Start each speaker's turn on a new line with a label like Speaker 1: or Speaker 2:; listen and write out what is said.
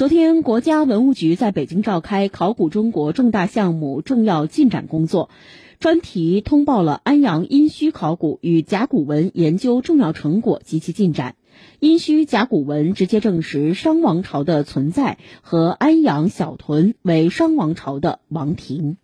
Speaker 1: 昨天国家文物局在北京召开考古中国重大项目重要进展工作专题通报了安阳殷墟考古与甲骨文研究重要成果及其进展殷墟甲骨文直接证实商王朝的存在和安阳小屯为商王朝的王庭。